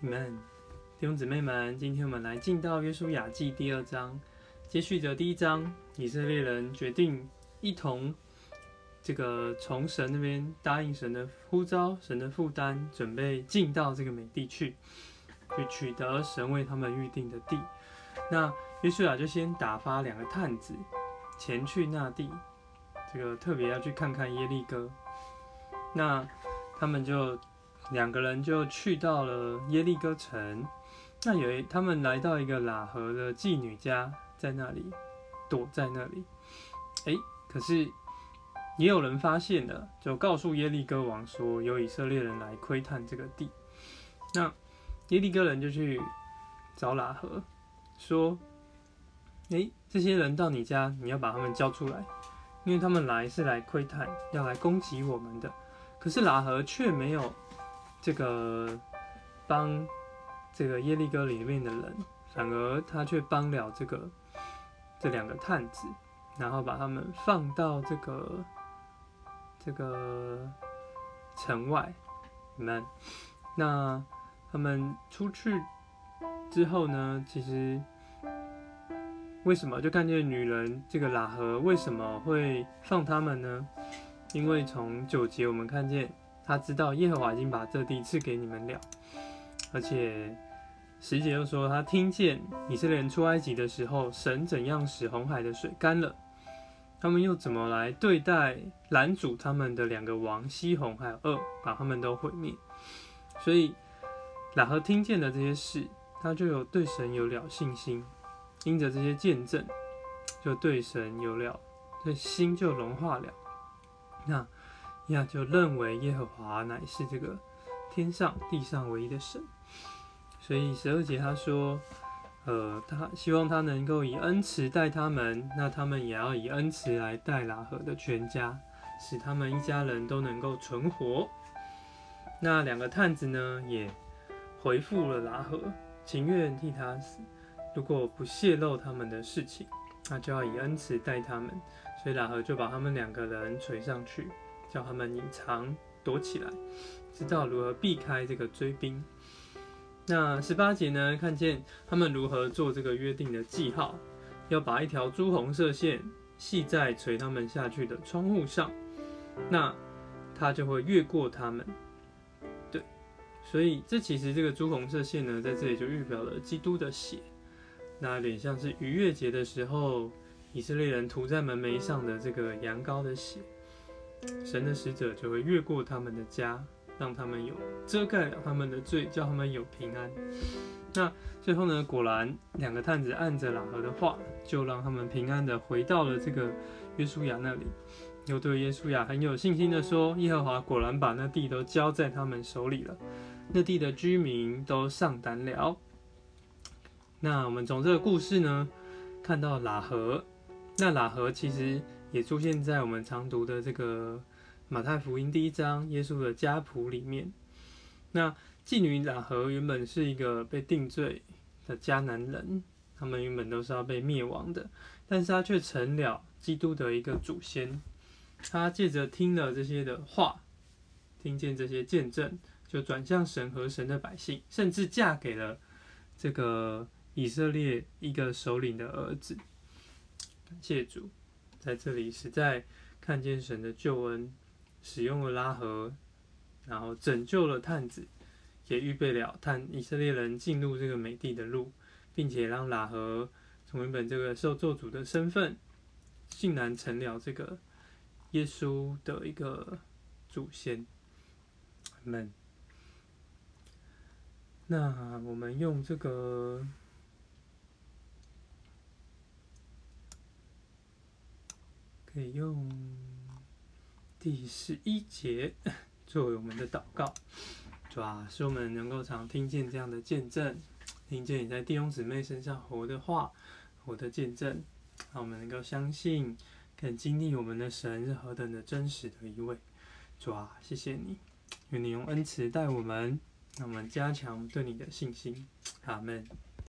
们弟兄姊妹们，今天我们来进到约书亚记第二章，接续着第一章，以色列人决定一同这个从神那边答应神的呼召、神的负担，准备进到这个美地去，去取得神为他们预定的地。那约书亚就先打发两个探子前去那地，这个特别要去看看耶利哥。那他们就。两个人就去到了耶利哥城，那有一他们来到一个喇合的妓女家，在那里躲在那里。哎，可是也有人发现了，就告诉耶利哥王说，有以色列人来窥探这个地。那耶利哥人就去找喇合，说：“哎，这些人到你家，你要把他们交出来，因为他们来是来窥探，要来攻击我们的。”可是喇合却没有。这个帮这个耶利哥里面的人，反而他却帮了这个这两个探子，然后把他们放到这个这个城外。你们，那他们出去之后呢？其实为什么就看见女人这个喇合为什么会放他们呢？因为从九节我们看见。他知道耶和华已经把这地赐给你们了，而且十节又说他听见以色列人出埃及的时候，神怎样使红海的水干了，他们又怎么来对待拦阻他们的两个王西红还有恶，把他们都毁灭。所以喇合听见了这些事，他就有对神有了信心，因着这些见证，就对神有了，这心就融化了。那。亚就认为耶和华乃是这个天上地上唯一的神，所以十二节他说，呃，他希望他能够以恩慈待他们，那他们也要以恩慈来待拉合的全家，使他们一家人都能够存活。那两个探子呢，也回复了拉合，情愿替他死，如果不泄露他们的事情，那就要以恩慈待他们，所以拉合就把他们两个人垂上去。叫他们隐藏躲起来，知道如何避开这个追兵。那十八节呢？看见他们如何做这个约定的记号，要把一条朱红色线系在垂他们下去的窗户上，那他就会越过他们。对，所以这其实这个朱红色线呢，在这里就预表了基督的血，那有点像是逾越节的时候以色列人涂在门楣上的这个羊羔的血。神的使者就会越过他们的家，让他们有遮盖他们的罪，叫他们有平安。那最后呢？果然两个探子按着喇合的话，就让他们平安的回到了这个约书亚那里。又对约书亚很有信心的说：“耶和华果然把那地都交在他们手里了，那地的居民都上胆了。”那我们从这个故事呢，看到喇合。那喇合其实。也出现在我们常读的这个马太福音第一章耶稣的家谱里面。那妓女雅和原本是一个被定罪的迦南人，他们原本都是要被灭亡的，但是他却成了基督的一个祖先。他借着听了这些的话，听见这些见证，就转向神和神的百姓，甚至嫁给了这个以色列一个首领的儿子。感谢主。在这里实在看见神的救恩，使用了拉合，然后拯救了探子，也预备了探以色列人进入这个美地的路，并且让拉合从原本这个受咒诅的身份，竟然成了这个耶稣的一个祖先。们，那我们用这个。可以用第十一节 作为我们的祷告，主啊，使我们能够常听见这样的见证，听见你在弟兄姊妹身上活的话，活的见证，让我们能够相信，更经历我们的神是何等的真实的一位。主啊，谢谢你，愿你用恩慈待我们，让我们加强对你的信心。阿门。